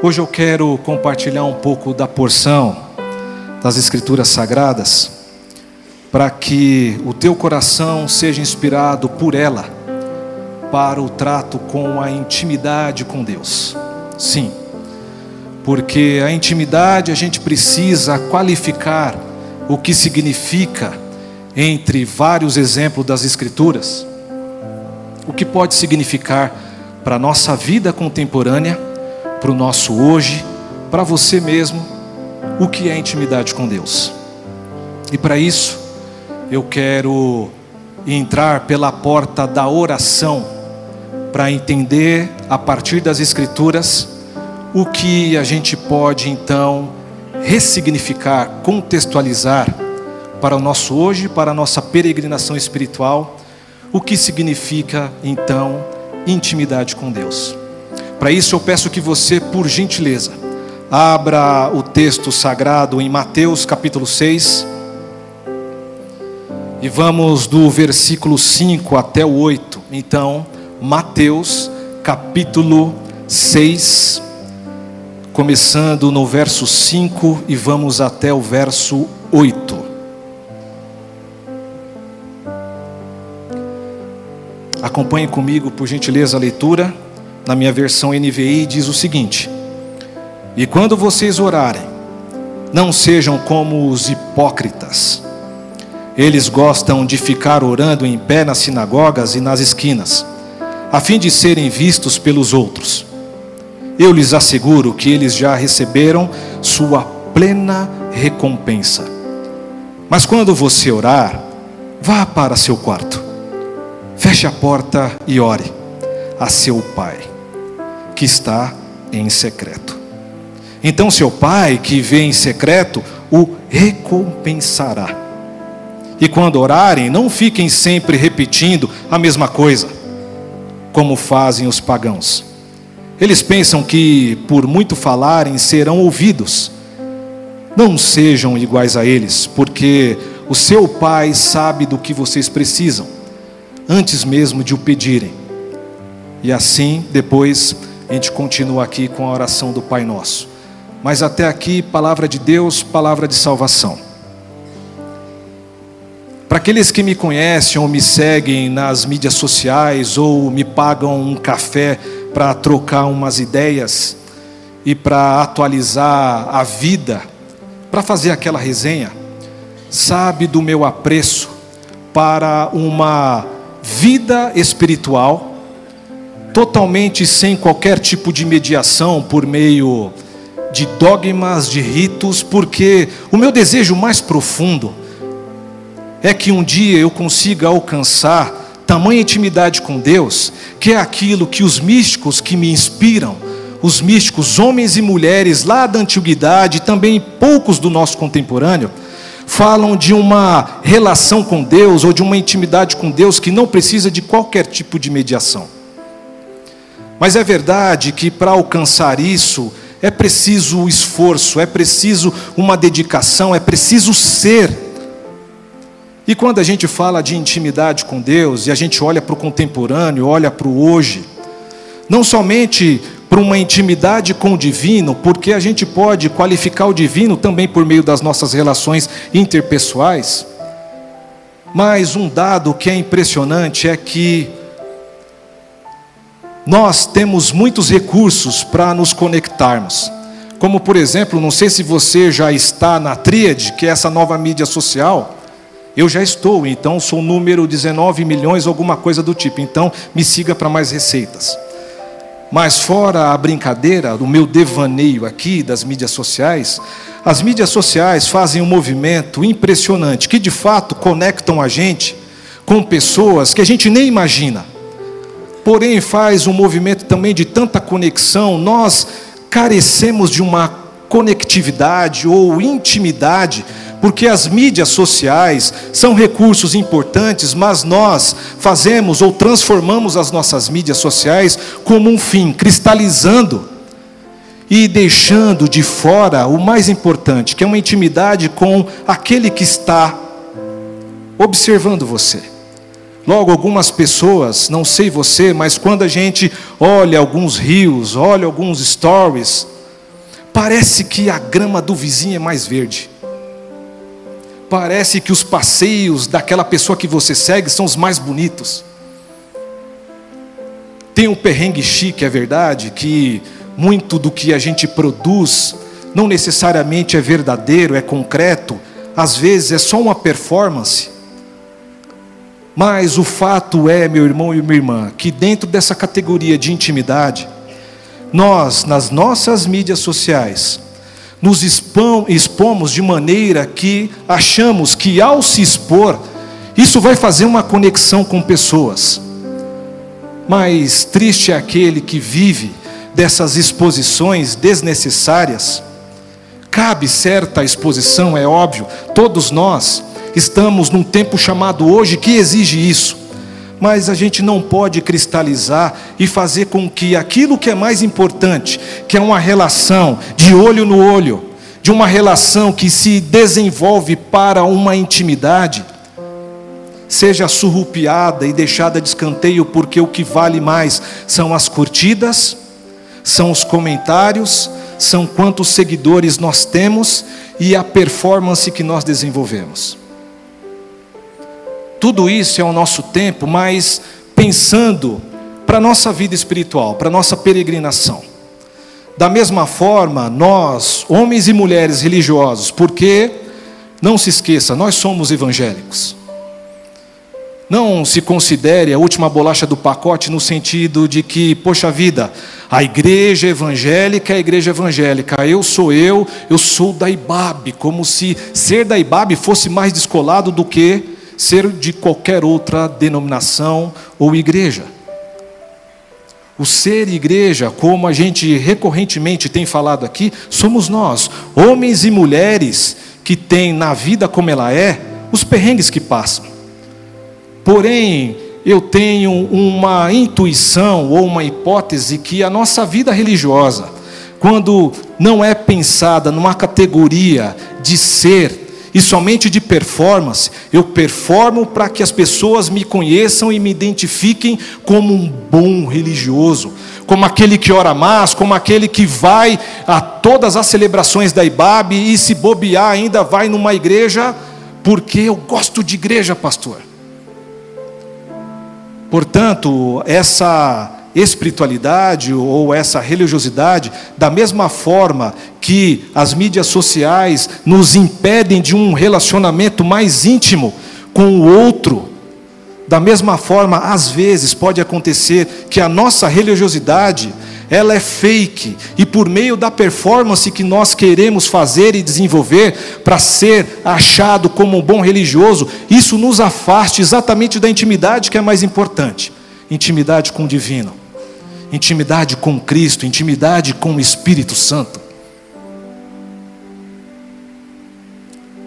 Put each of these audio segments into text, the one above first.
Hoje eu quero compartilhar um pouco da porção das Escrituras Sagradas, para que o teu coração seja inspirado por ela para o trato com a intimidade com Deus. Sim, porque a intimidade a gente precisa qualificar o que significa entre vários exemplos das Escrituras, o que pode significar para a nossa vida contemporânea para o nosso hoje, para você mesmo, o que é intimidade com Deus. E para isso, eu quero entrar pela porta da oração, para entender, a partir das Escrituras, o que a gente pode então ressignificar, contextualizar para o nosso hoje, para a nossa peregrinação espiritual, o que significa então intimidade com Deus. Para isso eu peço que você, por gentileza, abra o texto sagrado em Mateus capítulo 6. E vamos do versículo 5 até o 8. Então, Mateus capítulo 6, começando no verso 5 e vamos até o verso 8. Acompanhe comigo, por gentileza, a leitura na minha versão NVI, diz o seguinte: E quando vocês orarem, não sejam como os hipócritas. Eles gostam de ficar orando em pé nas sinagogas e nas esquinas, a fim de serem vistos pelos outros. Eu lhes asseguro que eles já receberam sua plena recompensa. Mas quando você orar, vá para seu quarto, feche a porta e ore a seu pai que está em secreto. Então seu pai que vê em secreto o recompensará. E quando orarem, não fiquem sempre repetindo a mesma coisa, como fazem os pagãos. Eles pensam que, por muito falarem, serão ouvidos. Não sejam iguais a eles, porque o seu Pai sabe do que vocês precisam, antes mesmo de o pedirem. E assim, depois, a gente continua aqui com a oração do Pai Nosso. Mas até aqui, palavra de Deus, palavra de salvação. Para aqueles que me conhecem ou me seguem nas mídias sociais ou me pagam um café para trocar umas ideias e para atualizar a vida, para fazer aquela resenha, sabe do meu apreço para uma vida espiritual totalmente sem qualquer tipo de mediação por meio de dogmas, de ritos, porque o meu desejo mais profundo é que um dia eu consiga alcançar tamanha intimidade com Deus, que é aquilo que os místicos que me inspiram, os místicos, homens e mulheres lá da antiguidade, também poucos do nosso contemporâneo, falam de uma relação com Deus ou de uma intimidade com Deus que não precisa de qualquer tipo de mediação. Mas é verdade que para alcançar isso é preciso esforço, é preciso uma dedicação, é preciso ser. E quando a gente fala de intimidade com Deus e a gente olha para o contemporâneo, olha para o hoje, não somente para uma intimidade com o divino, porque a gente pode qualificar o divino também por meio das nossas relações interpessoais, mas um dado que é impressionante é que nós temos muitos recursos para nos conectarmos. Como, por exemplo, não sei se você já está na Tríade, que é essa nova mídia social. Eu já estou, então sou número 19 milhões, alguma coisa do tipo. Então, me siga para mais receitas. Mas fora a brincadeira, o meu devaneio aqui das mídias sociais, as mídias sociais fazem um movimento impressionante, que de fato conectam a gente com pessoas que a gente nem imagina porém faz um movimento também de tanta conexão, nós carecemos de uma conectividade ou intimidade, porque as mídias sociais são recursos importantes, mas nós fazemos ou transformamos as nossas mídias sociais como um fim, cristalizando e deixando de fora o mais importante, que é uma intimidade com aquele que está observando você. Logo, algumas pessoas, não sei você, mas quando a gente olha alguns rios, olha alguns stories, parece que a grama do vizinho é mais verde. Parece que os passeios daquela pessoa que você segue são os mais bonitos. Tem um perrengue chique, é verdade, que muito do que a gente produz não necessariamente é verdadeiro, é concreto, às vezes é só uma performance. Mas o fato é, meu irmão e minha irmã, que dentro dessa categoria de intimidade, nós, nas nossas mídias sociais, nos expomos de maneira que achamos que ao se expor, isso vai fazer uma conexão com pessoas. Mas triste é aquele que vive dessas exposições desnecessárias. Cabe certa exposição, é óbvio, todos nós estamos num tempo chamado hoje que exige isso mas a gente não pode cristalizar e fazer com que aquilo que é mais importante, que é uma relação de olho no olho, de uma relação que se desenvolve para uma intimidade, seja surrupiada e deixada de escanteio, porque o que vale mais são as curtidas, são os comentários, são quantos seguidores nós temos e a performance que nós desenvolvemos. Tudo isso é o nosso tempo, mas pensando para a nossa vida espiritual, para a nossa peregrinação. Da mesma forma, nós, homens e mulheres religiosos, porque, não se esqueça, nós somos evangélicos. Não se considere a última bolacha do pacote no sentido de que, poxa vida, a igreja evangélica é a igreja evangélica, eu sou eu, eu sou da IBAB, como se ser da IBAB fosse mais descolado do que ser de qualquer outra denominação ou igreja. O ser igreja, como a gente recorrentemente tem falado aqui, somos nós, homens e mulheres que têm na vida como ela é, os perrengues que passam. Porém, eu tenho uma intuição ou uma hipótese que a nossa vida religiosa, quando não é pensada numa categoria de ser e somente de performance, eu performo para que as pessoas me conheçam e me identifiquem como um bom religioso, como aquele que ora mais, como aquele que vai a todas as celebrações da IBAB e se bobear ainda vai numa igreja, porque eu gosto de igreja, pastor. Portanto, essa espiritualidade ou essa religiosidade, da mesma forma que as mídias sociais nos impedem de um relacionamento mais íntimo com o outro, da mesma forma, às vezes pode acontecer que a nossa religiosidade ela é fake e por meio da performance que nós queremos fazer e desenvolver para ser achado como um bom religioso, isso nos afaste exatamente da intimidade que é mais importante, intimidade com o divino intimidade com Cristo, intimidade com o Espírito Santo.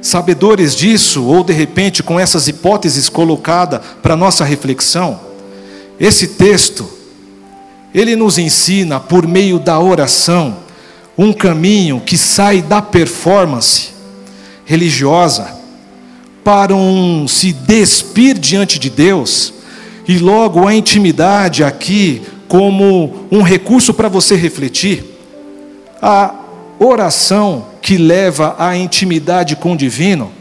Sabedores disso, ou de repente com essas hipóteses colocadas para nossa reflexão, esse texto, ele nos ensina, por meio da oração, um caminho que sai da performance religiosa para um se despir diante de Deus, e logo a intimidade aqui como um recurso para você refletir, a oração que leva à intimidade com o divino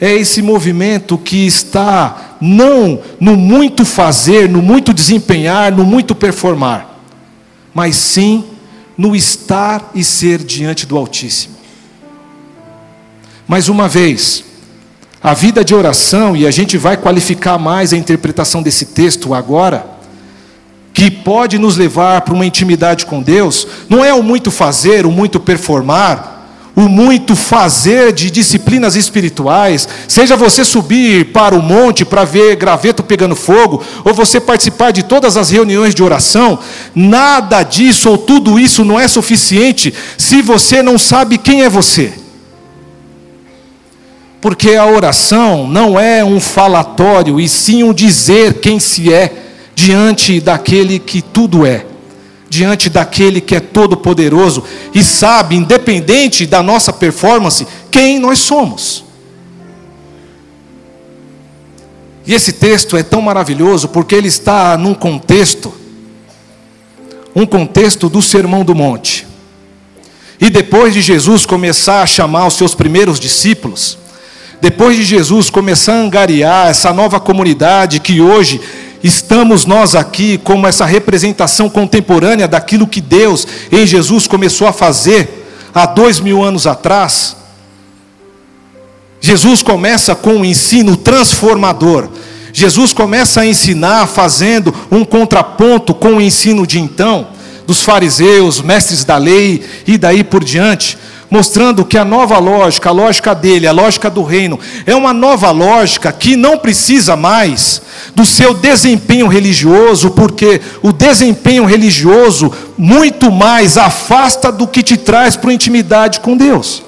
é esse movimento que está não no muito fazer, no muito desempenhar, no muito performar, mas sim no estar e ser diante do Altíssimo. Mais uma vez, a vida de oração, e a gente vai qualificar mais a interpretação desse texto agora, que pode nos levar para uma intimidade com Deus, não é o muito fazer, o muito performar, o muito fazer de disciplinas espirituais, seja você subir para o monte para ver graveto pegando fogo, ou você participar de todas as reuniões de oração, nada disso ou tudo isso não é suficiente se você não sabe quem é você. Porque a oração não é um falatório, e sim um dizer quem se é diante daquele que tudo é, diante daquele que é todo-poderoso e sabe, independente da nossa performance, quem nós somos. E esse texto é tão maravilhoso porque ele está num contexto, um contexto do Sermão do Monte. E depois de Jesus começar a chamar os seus primeiros discípulos, depois de Jesus começar a angariar essa nova comunidade que hoje estamos nós aqui como essa representação contemporânea daquilo que Deus em Jesus começou a fazer há dois mil anos atrás. Jesus começa com um ensino transformador. Jesus começa a ensinar fazendo um contraponto com o ensino de então, dos fariseus, mestres da lei e daí por diante, mostrando que a nova lógica, a lógica dele, a lógica do reino, é uma nova lógica que não precisa mais do seu desempenho religioso, porque o desempenho religioso muito mais afasta do que te traz para a intimidade com Deus.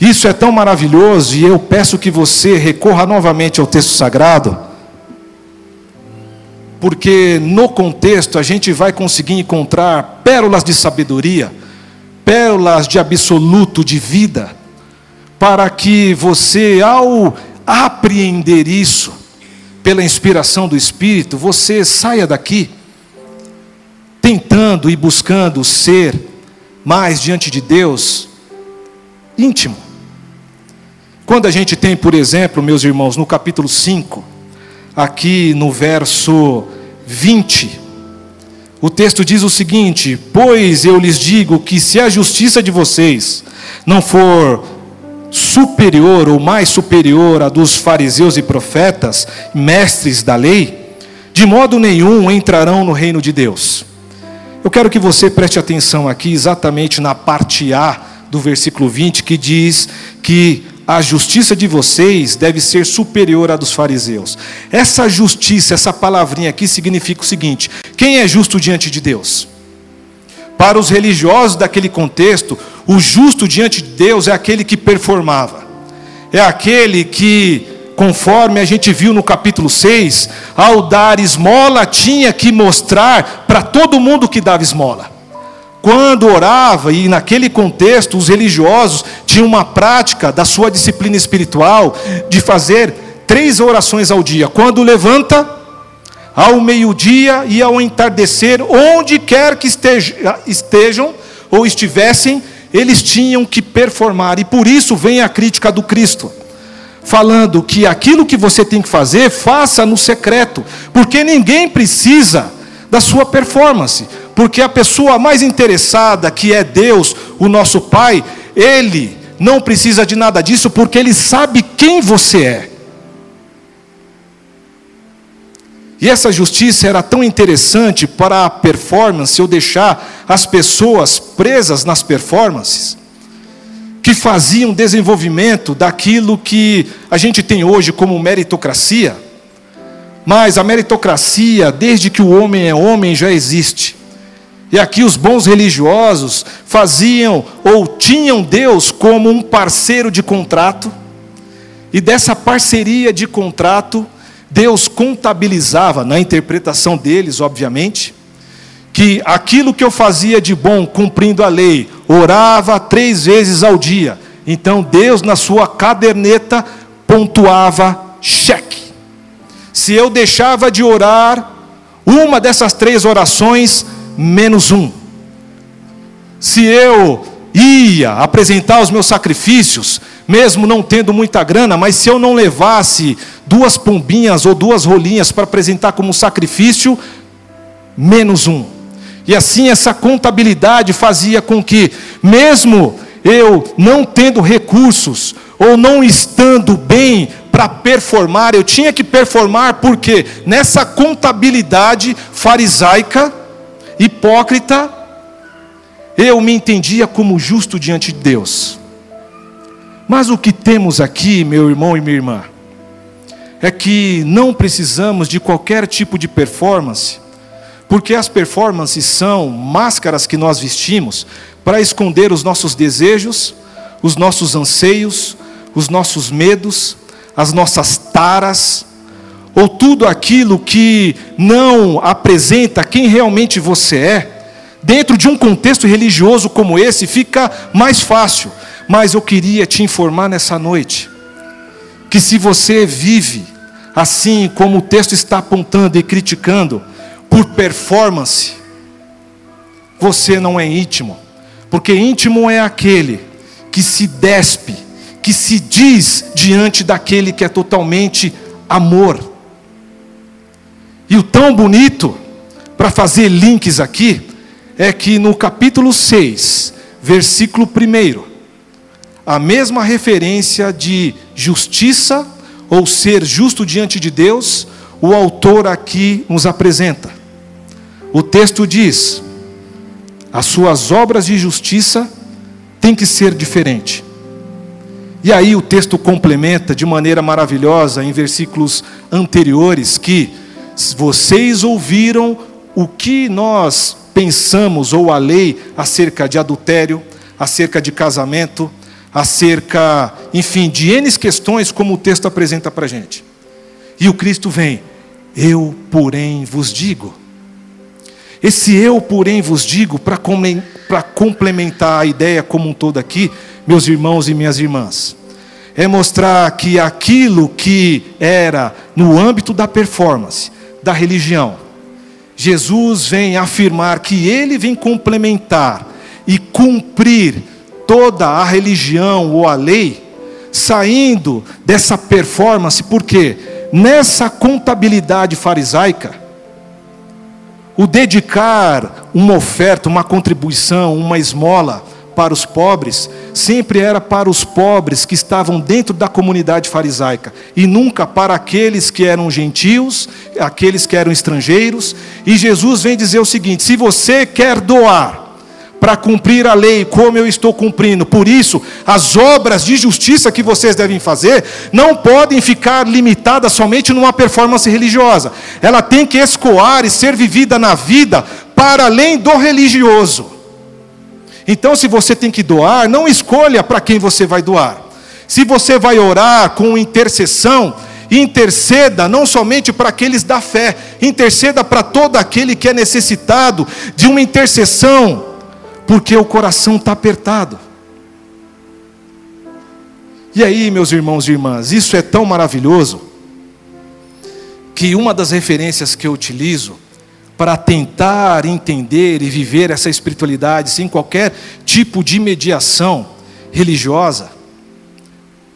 Isso é tão maravilhoso e eu peço que você recorra novamente ao texto sagrado, porque no contexto a gente vai conseguir encontrar pérolas de sabedoria, pérolas de absoluto de vida, para que você, ao apreender isso, pela inspiração do Espírito, você saia daqui tentando e buscando ser mais diante de Deus íntimo. Quando a gente tem, por exemplo, meus irmãos, no capítulo 5, aqui no verso 20, o texto diz o seguinte: Pois eu lhes digo que se a justiça de vocês não for superior ou mais superior à dos fariseus e profetas, mestres da lei, de modo nenhum entrarão no reino de Deus. Eu quero que você preste atenção aqui exatamente na parte A do versículo 20, que diz que a justiça de vocês deve ser superior à dos fariseus. Essa justiça, essa palavrinha aqui significa o seguinte: quem é justo diante de Deus? Para os religiosos daquele contexto, o justo diante de Deus é aquele que performava, é aquele que, conforme a gente viu no capítulo 6, ao dar esmola, tinha que mostrar para todo mundo que dava esmola quando orava, e naquele contexto os religiosos tinham uma prática da sua disciplina espiritual de fazer três orações ao dia. Quando levanta, ao meio-dia e ao entardecer, onde quer que estejam ou estivessem, eles tinham que performar. E por isso vem a crítica do Cristo, falando que aquilo que você tem que fazer, faça no secreto, porque ninguém precisa da sua performance porque a pessoa mais interessada, que é Deus, o nosso Pai, ele não precisa de nada disso, porque ele sabe quem você é. E essa justiça era tão interessante para a performance, ou deixar as pessoas presas nas performances, que faziam desenvolvimento daquilo que a gente tem hoje como meritocracia. Mas a meritocracia, desde que o homem é homem, já existe. E aqui os bons religiosos faziam ou tinham Deus como um parceiro de contrato, e dessa parceria de contrato, Deus contabilizava, na interpretação deles, obviamente, que aquilo que eu fazia de bom cumprindo a lei, orava três vezes ao dia, então Deus, na sua caderneta, pontuava cheque. Se eu deixava de orar, uma dessas três orações, menos um. Se eu ia apresentar os meus sacrifícios, mesmo não tendo muita grana, mas se eu não levasse duas pombinhas ou duas rolinhas para apresentar como sacrifício, menos um. E assim essa contabilidade fazia com que, mesmo eu não tendo recursos, ou não estando bem para performar, eu tinha que performar porque nessa contabilidade farisaica, hipócrita, eu me entendia como justo diante de Deus. Mas o que temos aqui, meu irmão e minha irmã, é que não precisamos de qualquer tipo de performance, porque as performances são máscaras que nós vestimos para esconder os nossos desejos, os nossos anseios, os nossos medos, as nossas taras, ou tudo aquilo que não apresenta quem realmente você é, dentro de um contexto religioso como esse, fica mais fácil. Mas eu queria te informar nessa noite que se você vive assim como o texto está apontando e criticando, por performance, você não é íntimo, porque íntimo é aquele que se despe, que se diz diante daquele que é totalmente amor. E o tão bonito, para fazer links aqui, é que no capítulo 6, versículo 1, a mesma referência de justiça ou ser justo diante de Deus, o autor aqui nos apresenta. O texto diz: as suas obras de justiça têm que ser diferentes. E aí o texto complementa de maneira maravilhosa em versículos anteriores que vocês ouviram o que nós pensamos ou a lei acerca de adultério, acerca de casamento, acerca, enfim, de N questões como o texto apresenta para a gente. E o Cristo vem, eu, porém, vos digo. Esse eu, porém, vos digo, para complementar a ideia como um todo aqui, meus irmãos e minhas irmãs, é mostrar que aquilo que era no âmbito da performance, da religião, Jesus vem afirmar que ele vem complementar e cumprir toda a religião ou a lei, saindo dessa performance, porque nessa contabilidade farisaica, o dedicar uma oferta, uma contribuição, uma esmola para os pobres, sempre era para os pobres que estavam dentro da comunidade farisaica, e nunca para aqueles que eram gentios, aqueles que eram estrangeiros. E Jesus vem dizer o seguinte: se você quer doar, para cumprir a lei como eu estou cumprindo. Por isso, as obras de justiça que vocês devem fazer não podem ficar limitadas somente numa performance religiosa. Ela tem que escoar e ser vivida na vida para além do religioso. Então, se você tem que doar, não escolha para quem você vai doar. Se você vai orar com intercessão, interceda não somente para aqueles da fé, interceda para todo aquele que é necessitado de uma intercessão porque o coração está apertado. E aí, meus irmãos e irmãs, isso é tão maravilhoso que uma das referências que eu utilizo para tentar entender e viver essa espiritualidade sem qualquer tipo de mediação religiosa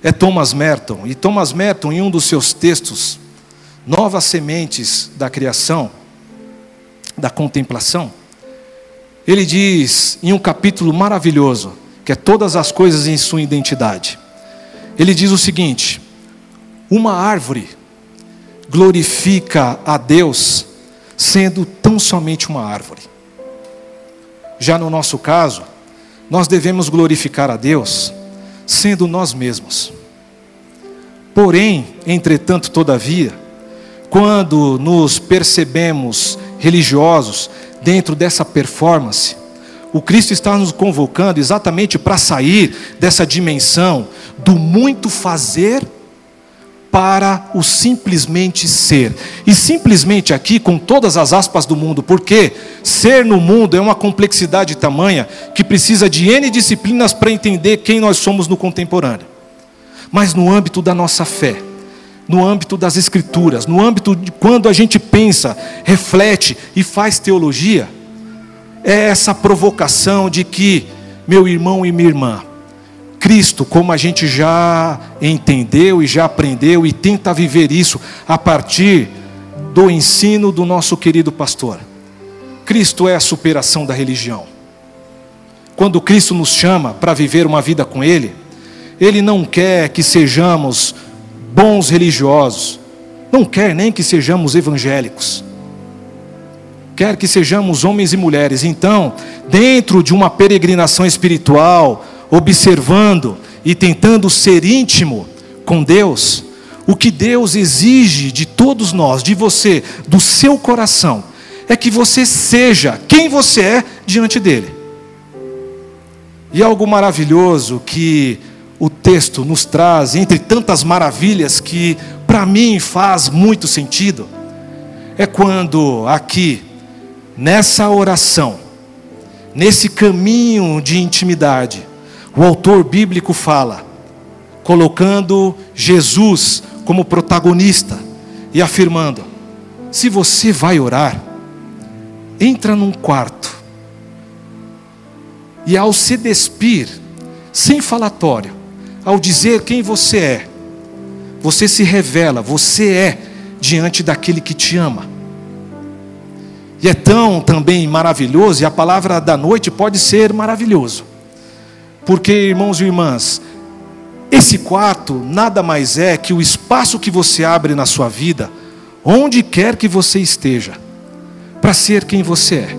é Thomas Merton. E Thomas Merton, em um dos seus textos, Novas Sementes da Criação, da Contemplação, ele diz em um capítulo maravilhoso, que é todas as coisas em sua identidade. Ele diz o seguinte: uma árvore glorifica a Deus sendo tão somente uma árvore. Já no nosso caso, nós devemos glorificar a Deus sendo nós mesmos. Porém, entretanto, todavia, quando nos percebemos religiosos, dentro dessa performance. O Cristo está nos convocando exatamente para sair dessa dimensão do muito fazer para o simplesmente ser. E simplesmente aqui, com todas as aspas do mundo, porque ser no mundo é uma complexidade tamanha que precisa de N disciplinas para entender quem nós somos no contemporâneo. Mas no âmbito da nossa fé, no âmbito das Escrituras, no âmbito de quando a gente pensa, reflete e faz teologia, é essa provocação de que, meu irmão e minha irmã, Cristo, como a gente já entendeu e já aprendeu e tenta viver isso a partir do ensino do nosso querido pastor. Cristo é a superação da religião. Quando Cristo nos chama para viver uma vida com Ele, Ele não quer que sejamos bons religiosos, não quer nem que sejamos evangélicos, quer que sejamos homens e mulheres. Então, dentro de uma peregrinação espiritual, observando e tentando ser íntimo com Deus, o que Deus exige de todos nós, de você, do seu coração, é que você seja quem você é diante dele. E algo maravilhoso que o texto nos traz, entre tantas maravilhas que para mim faz muito sentido, é quando aqui, nessa oração, nesse caminho de intimidade, o autor bíblico fala, colocando Jesus como protagonista e afirmando: se você vai orar, entra num quarto, E ao se despir, sem falatório, ao dizer quem você é, você se revela, você é diante daquele que te ama. E é tão também maravilhoso, e a palavra da noite pode ser maravilhoso. Porque, irmãos e irmãs, esse quarto nada mais é que o espaço que você abre na sua vida, onde quer que você esteja, para ser quem você é.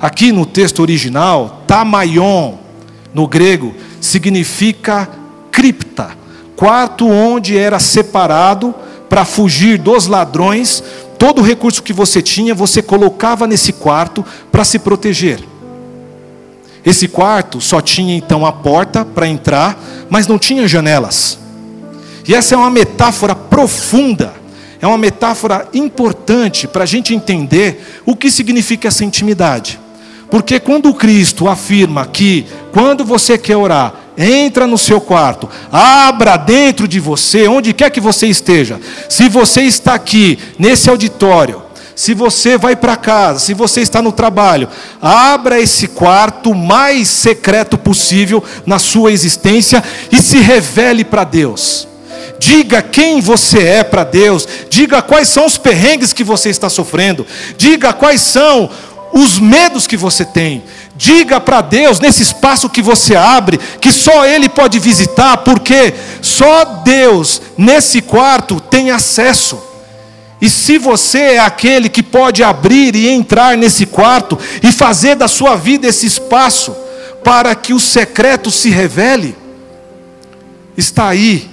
Aqui no texto original, tamaion, no grego, significa cripta, quarto onde era separado para fugir dos ladrões, todo o recurso que você tinha, você colocava nesse quarto para se proteger. Esse quarto só tinha então a porta para entrar, mas não tinha janelas. E essa é uma metáfora profunda, é uma metáfora importante para a gente entender o que significa essa intimidade. Porque quando Cristo afirma que, quando você quer orar, entra no seu quarto, abra dentro de você, onde quer que você esteja. Se você está aqui, nesse auditório, se você vai para casa, se você está no trabalho, abra esse quarto mais secreto possível na sua existência e se revele para Deus. Diga quem você é para Deus, diga quais são os perrengues que você está sofrendo, diga quais são os medos que você tem. Diga para Deus, nesse espaço que você abre, que só Ele pode visitar, porque só Deus, nesse quarto, tem acesso. E se você é aquele que pode abrir e entrar nesse quarto e fazer da sua vida esse espaço para que o secreto se revele, está aí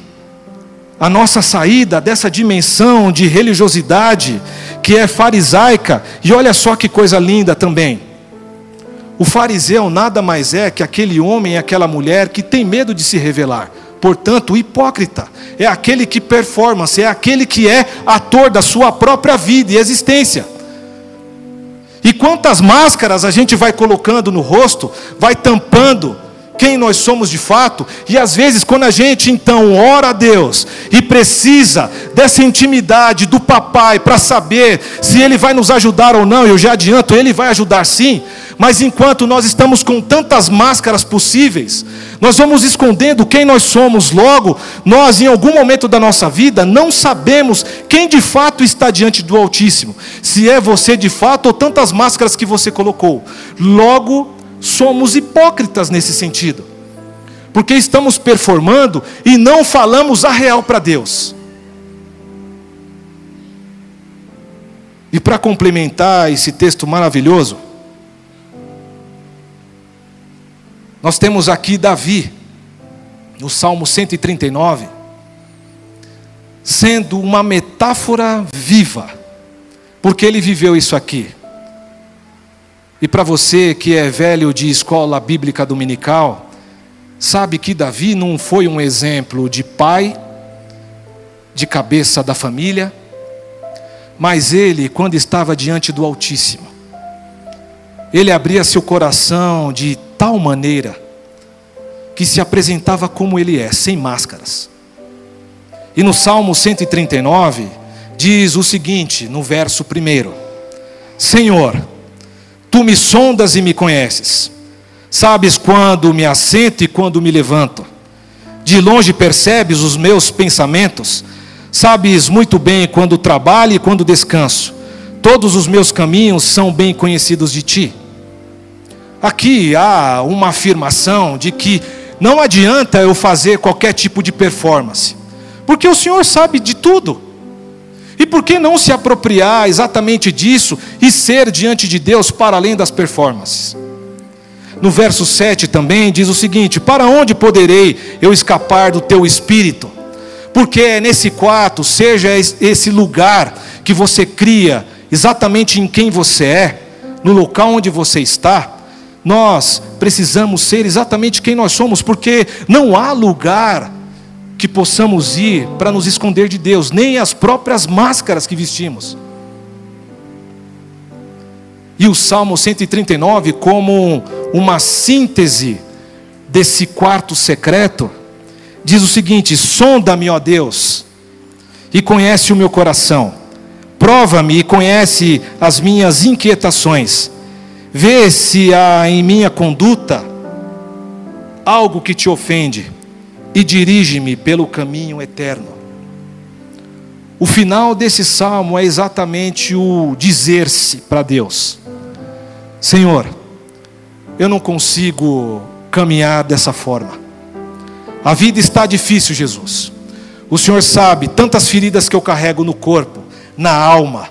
a nossa saída dessa dimensão de religiosidade que é farisaica, e olha só que coisa linda também. O fariseu nada mais é que aquele homem e aquela mulher que tem medo de se revelar. Portanto, o hipócrita é aquele que performance, é aquele que é ator da sua própria vida e existência. E quantas máscaras a gente vai colocando no rosto, vai tampando quem nós somos de fato, e às vezes, quando a gente então ora a Deus e precisa dessa intimidade do papai para saber se ele vai nos ajudar ou não, eu já adianto, ele vai ajudar sim, mas enquanto nós estamos com tantas máscaras possíveis, nós vamos escondendo quem nós somos, logo, nós em algum momento da nossa vida não sabemos quem de fato está diante do Altíssimo, se é você de fato ou tantas máscaras que você colocou. Logo, somos hipócritas nesse sentido, porque estamos performando e não falamos a real para Deus. E para complementar esse texto maravilhoso, nós temos aqui Davi, no Salmo 139, sendo uma metáfora viva, porque ele viveu isso aqui. E para você que é velho de escola bíblica dominical, sabe que Davi não foi um exemplo de pai, de cabeça da família, mas ele, quando estava diante do Altíssimo, ele abria seu coração de tal maneira que se apresentava como ele é, sem máscaras. E no Salmo 139, diz o seguinte, no verso 1: Senhor, Tu me sondas e me conheces. Sabes quando me assento e quando me levanto. De longe percebes os meus pensamentos. Sabes muito bem quando trabalho e quando descanso. Todos os meus caminhos são bem conhecidos de ti. Aqui há uma afirmação de que não adianta eu fazer qualquer tipo de performance, porque o Senhor sabe de tudo. E por que não se apropriar exatamente disso e ser diante de Deus para além das performances? No verso 7 também diz o seguinte: Para onde poderei eu escapar do teu espírito? Porque é nesse quarto, seja esse lugar que você cria, exatamente em quem você é, no local onde você está, nós precisamos ser exatamente quem nós somos, porque não há lugar que possamos ir para nos esconder de Deus, nem as próprias máscaras que vestimos. E o Salmo 139, como uma síntese desse quarto secreto, diz o seguinte: Sonda-me, ó Deus, e conhece o meu coração, prova-me e conhece as minhas inquietações, vê se há em minha conduta algo que te ofende e dirige-me pelo caminho eterno. O final desse salmo é exatamente o dizer-se para Deus: Senhor, eu não consigo caminhar dessa forma. A vida está difícil, Jesus. O Senhor sabe tantas feridas que eu carrego no corpo, na alma.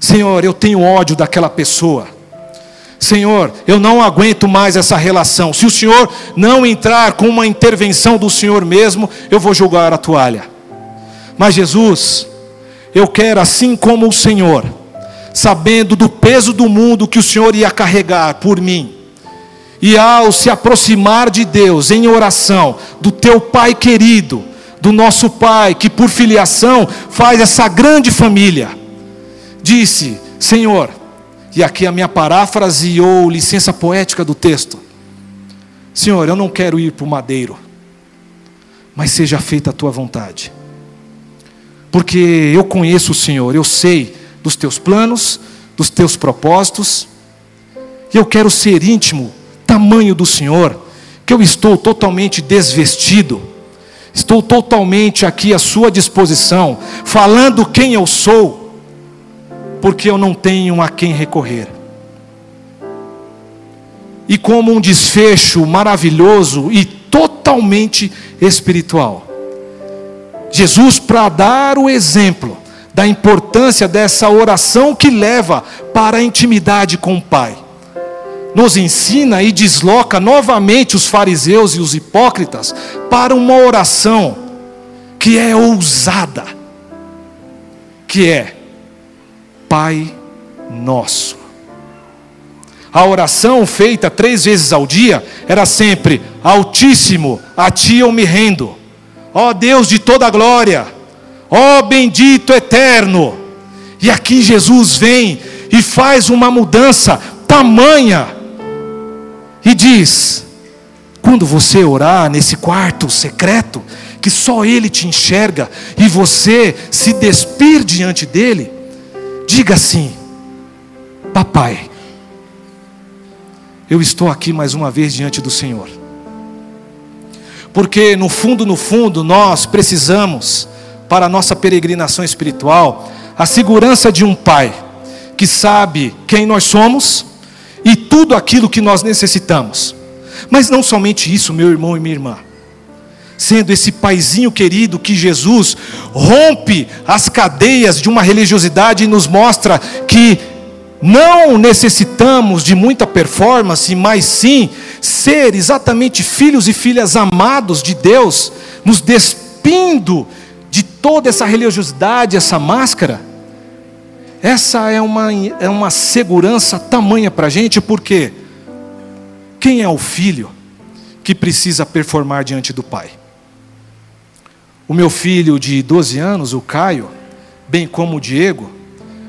Senhor, eu tenho ódio daquela pessoa. Senhor, eu não aguento mais essa relação. Se o Senhor não entrar com uma intervenção do Senhor mesmo, eu vou jogar a toalha. Mas Jesus, eu quero assim como o Senhor, sabendo do peso do mundo que o Senhor ia carregar por mim, e ao se aproximar de Deus em oração, do teu Pai querido, do nosso Pai, que por filiação faz essa grande família, disse: Senhor, e aqui a minha paráfrase ou licença poética do texto: Senhor, eu não quero ir para o madeiro, mas seja feita a tua vontade, porque eu conheço o Senhor, eu sei dos teus planos, dos teus propósitos, e eu quero ser íntimo tamanho do Senhor, que eu estou totalmente desvestido, estou totalmente aqui à sua disposição, falando quem eu sou, porque eu não tenho a quem recorrer. E como um desfecho maravilhoso e totalmente espiritual. Jesus, para dar o exemplo da importância dessa oração que leva para a intimidade com o Pai nos ensina e desloca novamente os fariseus e os hipócritas para uma oração que é ousada, que é Pai Nosso. A oração feita três vezes ao dia era sempre: Altíssimo, a Ti eu me rendo, ó Deus de toda glória, ó bendito eterno. E aqui Jesus vem e faz uma mudança tamanha e diz: quando você orar nesse quarto secreto, que só Ele te enxerga, e você se despir diante dEle, diga assim: Papai, eu estou aqui mais uma vez diante do Senhor. Porque no fundo, no fundo, nós precisamos, para a nossa peregrinação espiritual, a segurança de um Pai que sabe quem nós somos e tudo aquilo que nós necessitamos. Mas não somente isso, meu irmão e minha irmã. Sendo esse paizinho querido que Jesus rompe as cadeias de uma religiosidade e nos mostra que não necessitamos de muita performance, mas sim ser exatamente filhos e filhas amados de Deus, nos despindo de toda essa religiosidade, essa máscara essa é uma, é uma segurança tamanha para a gente, porque quem é o filho que precisa performar diante do pai? O meu filho de 12 anos, o Caio, bem como o Diego,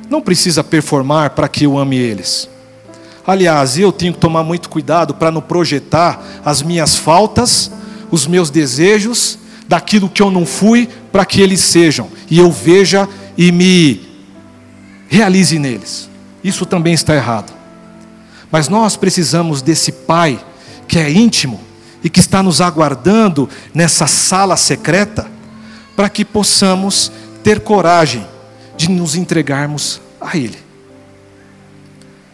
não precisa performar para que eu ame eles. Aliás, eu tenho que tomar muito cuidado para não projetar as minhas faltas, os meus desejos, daquilo que eu não fui, para que eles sejam, e eu veja e me realize neles. Isso também está errado. Mas nós precisamos desse Pai que é íntimo e que está nos aguardando nessa sala secreta, para que possamos ter coragem de nos entregarmos a Ele.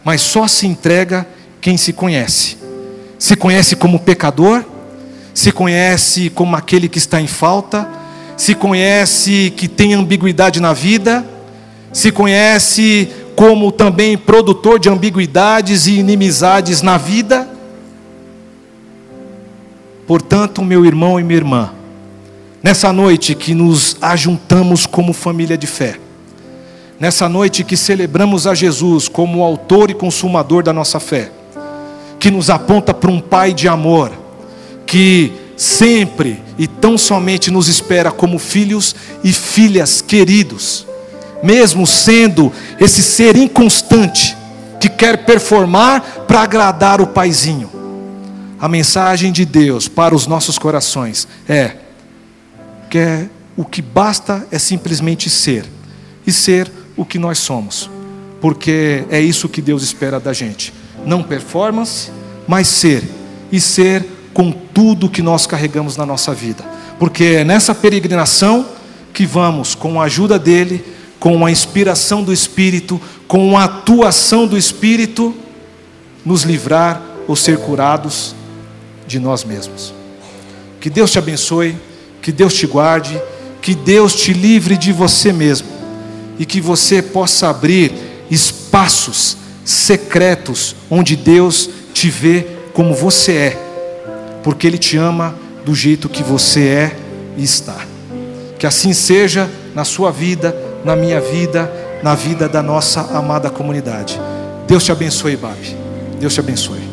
Mas só se entrega quem se conhece. Se conhece como pecador, se conhece como aquele que está em falta, se conhece que tem ambiguidade na vida, se conhece como também produtor de ambiguidades e inimizades na vida. Portanto, meu irmão e minha irmã, nessa noite que nos ajuntamos como família de fé, nessa noite que celebramos a Jesus como o autor e consumador da nossa fé, que nos aponta para um Pai de amor, que sempre e tão somente nos espera como filhos e filhas queridos. Mesmo sendo esse ser inconstante, que quer performar para agradar o paizinho. A mensagem de Deus para os nossos corações é que é, o que basta é simplesmente ser, e ser o que nós somos, porque é isso que Deus espera da gente. não performance, mas ser, e ser com tudo que nós carregamos na nossa vida, porque é nessa peregrinação que vamos, com a ajuda dEle, com a inspiração do Espírito, com a atuação do Espírito, nos livrar ou ser curados de nós mesmos. Que Deus te abençoe, que Deus te guarde, que Deus te livre de você mesmo e que você possa abrir espaços secretos onde Deus te vê como você é, porque Ele te ama do jeito que você é e está. Que assim seja na sua vida, na minha vida, na vida da nossa amada comunidade. Deus te abençoe, Babi. Deus te abençoe.